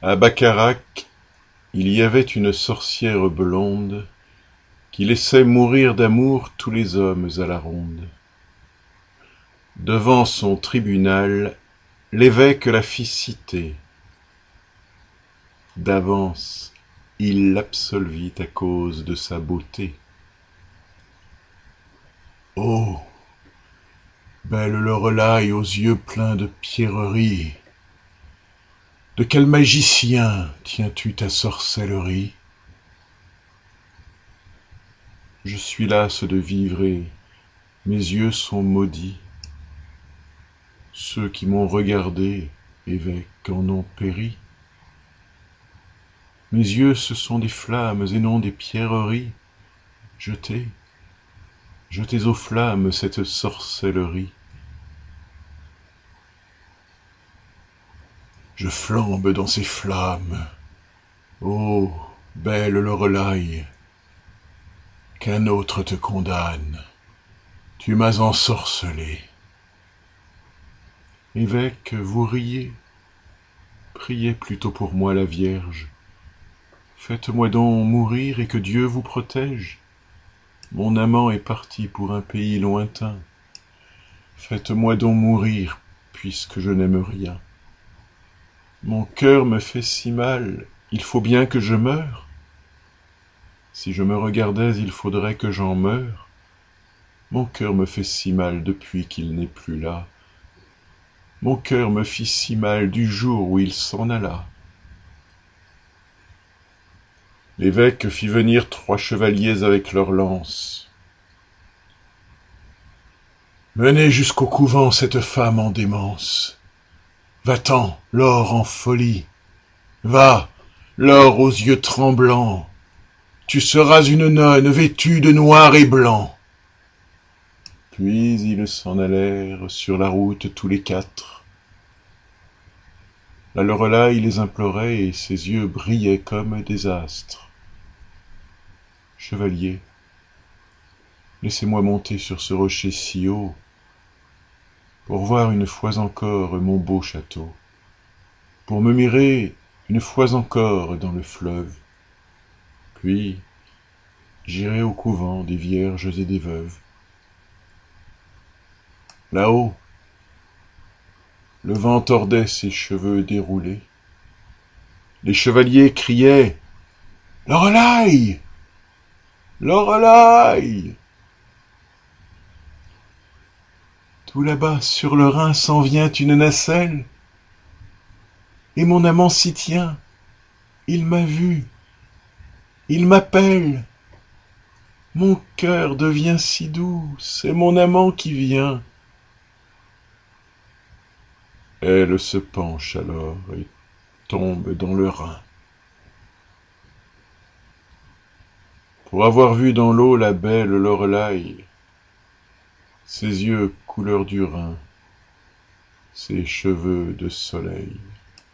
À Bacharach, il y avait une sorcière blonde Qui laissait mourir d'amour tous les hommes à la ronde. Devant son tribunal, l'évêque la fit citer. D'avance, il l'absolvit à cause de sa beauté. Oh Belle Lorelai aux yeux pleins de pierreries, De quel magicien tiens-tu ta sorcellerie? Je suis lasse de vivre et mes yeux sont maudits. Ceux qui m'ont regardé, évêque, en ont péri. Mes yeux, ce sont des flammes et non des pierreries. Jetez, jetez aux flammes cette sorcellerie. Je flambe dans ces flammes. Ô belle Lorelai, qu'un autre te condamne. Tu m'as ensorcelé. Évêque, vous riez. Priez plutôt pour moi la Vierge. Faites-moi donc mourir et que Dieu vous protège. Mon amant est parti pour un pays lointain. Faites-moi donc mourir, puisque je n'aime rien. Mon cœur me fait si mal, il faut bien que je meure. Si je me regardais, il faudrait que j'en meure. Mon cœur me fait si mal depuis qu'il n'est plus là. Mon cœur me fit si mal du jour où il s'en alla. L'évêque fit venir trois chevaliers avec leurs lances. Menez jusqu'au couvent cette femme en démence. Va-t'en, l'or en folie. Va, l'or aux yeux tremblants. Tu seras une nonne vêtue de noir et blanc. Puis ils s'en allèrent sur la route tous les quatre. La Lorelai les implorait et ses yeux brillaient comme des astres. Chevalier, laissez-moi monter sur ce rocher si haut pour voir une fois encore mon beau château, pour me mirer une fois encore dans le fleuve. Puis j'irai au couvent des vierges et des veuves. Là-haut, le vent tordait ses cheveux déroulés. Les chevaliers criaient Lorelai Lorelai Tout là-bas, sur le Rhin, s'en vient une nacelle. Et mon amant s'y tient. Il m'a vu. Il m'appelle. Mon cœur devient si doux, c'est mon amant qui vient. Elle se penche alors et tombe dans le Rhin. Pour avoir vu dans l'eau la belle Lorelai, ses yeux couleur du Rhin, ses cheveux de soleil.